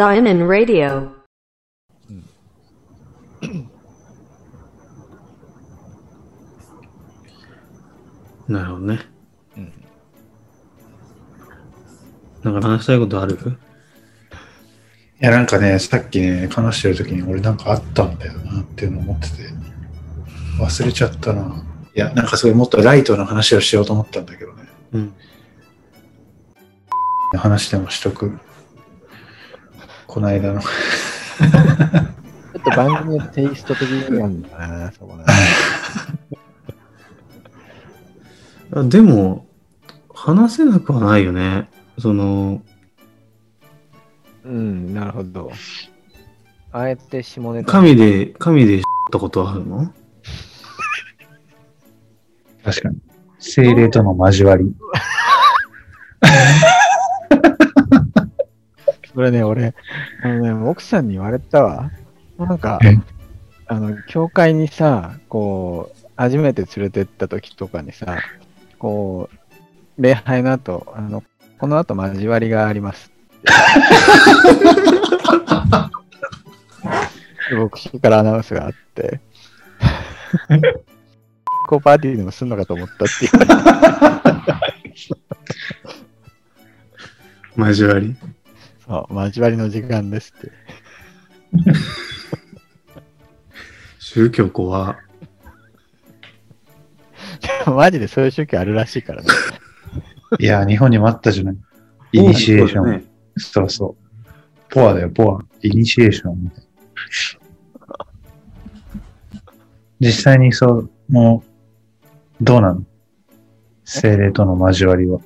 Zion Radio. なるほどね。うんなんか話したいことある？いや、なんかね、さっきね、話してる時に俺なんかあったんだよなっていうのを思ってて、忘れちゃったな。いや、なんかすごいもっとライトな話をしようと思ったんだけどね。うん。話でもしとく。この間の。ちょっと番組のテイスト的になんだな、そこな。あでも、話せなくはないよね。その、うん、なるほど。あえて下ネタ。神で、神でったことはあるの？確かに。精霊との交わり。それね、俺、あのね、奥さんに言われたわ。なんかえ、あの、教会にさ、こう、初めて連れてった時とかにさ、こう、礼拝の後、あの、この後交わりがあります。牧師からアナウンスがあって、こうパーティーでもすんのかと思ったって言われて、交わり？そう、交わりの時間ですって。宗教怖 マジでそういう宗教あるらしいからね。いや、日本にもあったじゃない。イニシエーション。そうそうそう。ポアだよ、ポア。イニシエーションみたいな。実際にそう、もう、どうなの？精霊との交わりは。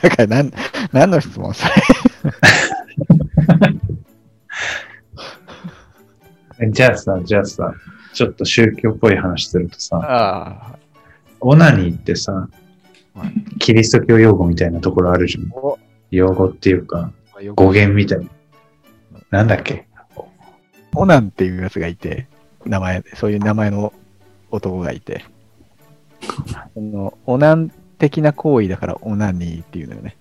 だから、なん、何の質問それ？じゃあさ、じゃあさ、ちょっと宗教っぽい話するとさ、あオナニーってさはい、キリスト教用語みたいなところあるじゃん。用語っていうか、よ語源みたいな。なんだっけ？オナンっていうやつがいて、名前、そういう名前の男がいて、そのオナン的な行為だからオナニーっていうのよね。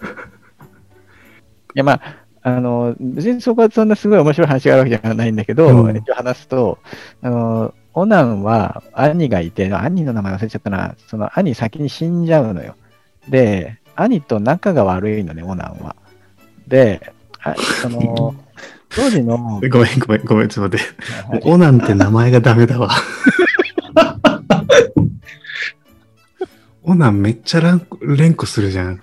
いや、まあ、あの、別にそこはそんなすごい面白い話があるわけじゃないんだけど、うん一応話すと、あの、オナンは兄がいて、兄の名前忘れちゃったな、その兄先に死んじゃうのよ。で、兄と仲が悪いのね、オナンは。で、あその、当時の、ごめんごめんごめん、ちょっと待って。オナンって名前がダメだわ。オナンめっちゃ連呼連呼するじゃん。い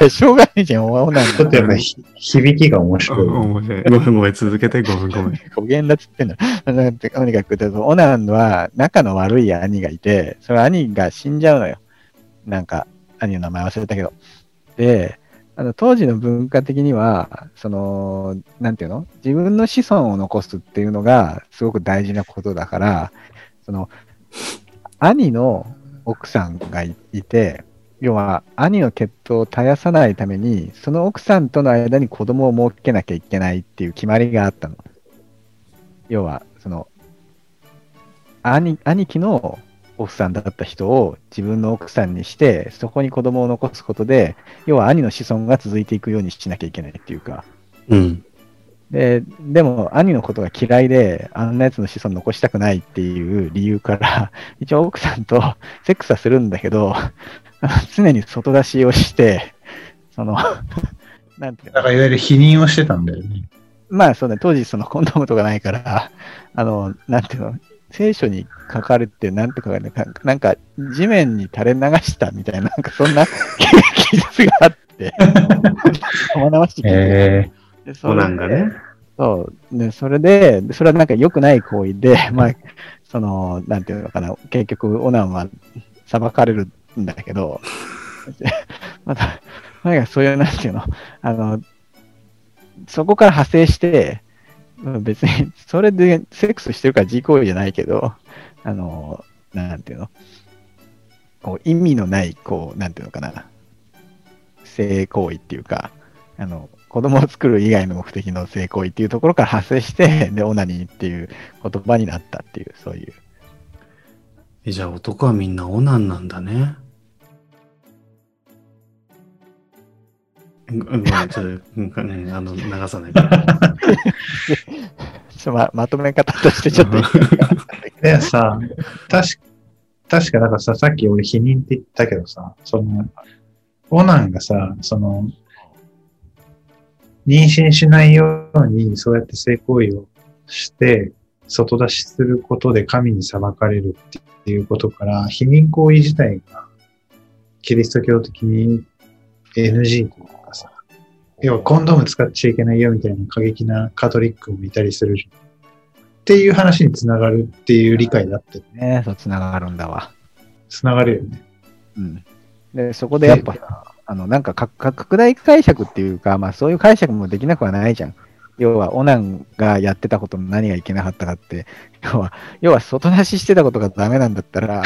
や、しょうがないじゃん、オナンちょっとやっぱひ響きが面白い。面白いごめんごめん、続けて、ごめんごめん。語源だっつってんだ。なんてとにかくオナンは仲の悪い兄がいて、その兄が死んじゃうのよ。なんか、兄の名前忘れたけど。で、あの当時の文化的には、その、なんていうの？自分の子孫を残すっていうのがすごく大事なことだから、その、兄の奥さんがいて、要は兄の血統を絶やさないために、その奥さんとの間に子供を設けなきゃいけないっていう決まりがあったの。要は、その、兄兄貴の奥さんだった人を自分の奥さんにして、そこに子供を残すことで、要は兄の子孫が続いていくようにしなきゃいけないっていうか。うん。で、でも兄のことが嫌いで、あんなやつの子孫残したくないっていう理由から、一応奥さんと セックスはするんだけど、常に外出しをして、その、なんていうの？だからいわゆる否認をしてたんだよね。まあそうね、当時そのコンドームとかないから、あの、なんていうの、聖書に書かれて、なんて書かれてなんか地面に垂れ流したみたいな、なんかそんな記述があって、生々しい記述えでそナンがね。そう。で、それで、でそれはなんか良くない行為で、まあ、その、なんていうのかな、結局、オナンは裁かれるんだけど、また、なんかそういう、なんていうの、あの、そこから派生して、うん別に、それでセックスしてるから自行為じゃないけど、あの、なんていうの、こう、意味のない、こう、なんていうのかな、性行為っていうか、あの、子供を作る以外の目的の性行為っていうところから発生して、で、オナニーっていう言葉になったっていう、そういう。えじゃあ男はみんなオナンなんだね。うんごめん、ちょっと、あの、流さないから。ちょままとめ方としてちょっと。でさ、確か、確か、だからさ、さっき俺否認って言ったけどさ、その、オナンがさ、その、妊娠しないように、そうやって性行為をして、外出しすることで神に裁かれるっていうことから、避妊行為自体が、キリスト教的に NG というかさ、要はコンドーム使っちゃいけないよみたいな過激なカトリックもいたりする。っていう話につながるっていう理解だってね、そう、つながるんだわ。つながるよね。うん。で、そこでやっぱさ、あの、なんか拡大解釈っていうか、まあそういう解釈もできなくはないじゃん。要は、オナンがやってたことの何がいけなかったかって、要は、要は外出ししてたことがダメなんだったら、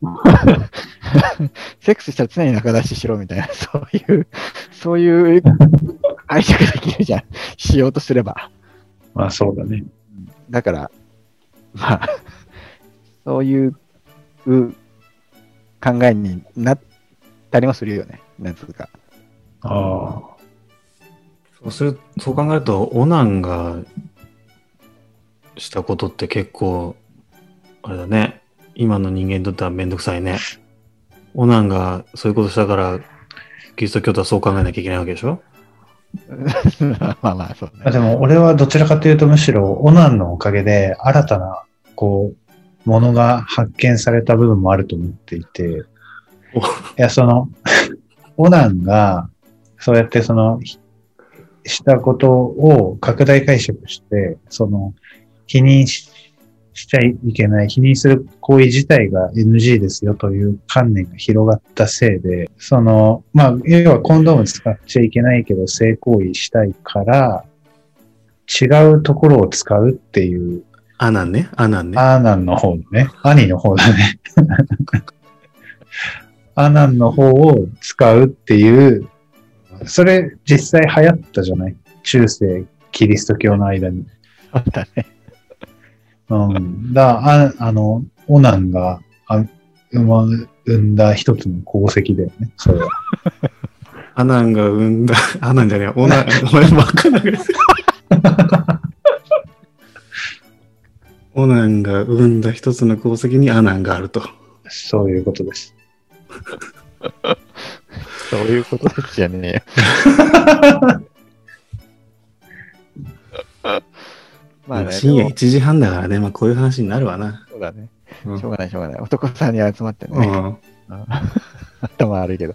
セックスしたら常に中出ししろみたいな、そういう、そういう解釈できるじゃん。しようとすれば。まあそうだね。だから、まあ、そういうう考えになったりもするよね。なんつうか。ああ。そうする、そう考えると、オナンがしたことって結構、あれだね。今の人間にとってはめんどくさいね。オナンがそういうことしたから、キリスト教徒はそう考えなきゃいけないわけでしょ？まあまあ、そうね。あでも俺はどちらかというとむしろオナンのおかげで新たな、こう、ものが発見された部分もあると思っていて、おいや、その、オナンが、そうやってその、ひしたことを拡大解釈して、その、否認ししちゃいけない、否認する行為自体が NG ですよという観念が広がったせいで、その、まあ、要はコンドーム使っちゃいけないけど性行為したいから、違うところを使うっていう、アナンね。アナンね。アーナンの方のね、兄の方だね。アナンの方を使うっていう、それ実際流行ったじゃない？中世キリスト教の間に。そうだね。うん。だあ、あの、オナンが、あ生ま、生んだ一つの功績だよね、それは。アナンが生んだ、アナンじゃねえ、オナン、お前ばっかだ。オナンが生んだ一つの功績にアナンがあると。そういうことです。そういうことですじゃねえよ。まあね、深夜でも1時半だからね、まあこういう話になるわな。そうだね。うんしょうがない、しょうがない。男さんに集まってね。うん 頭悪いけど。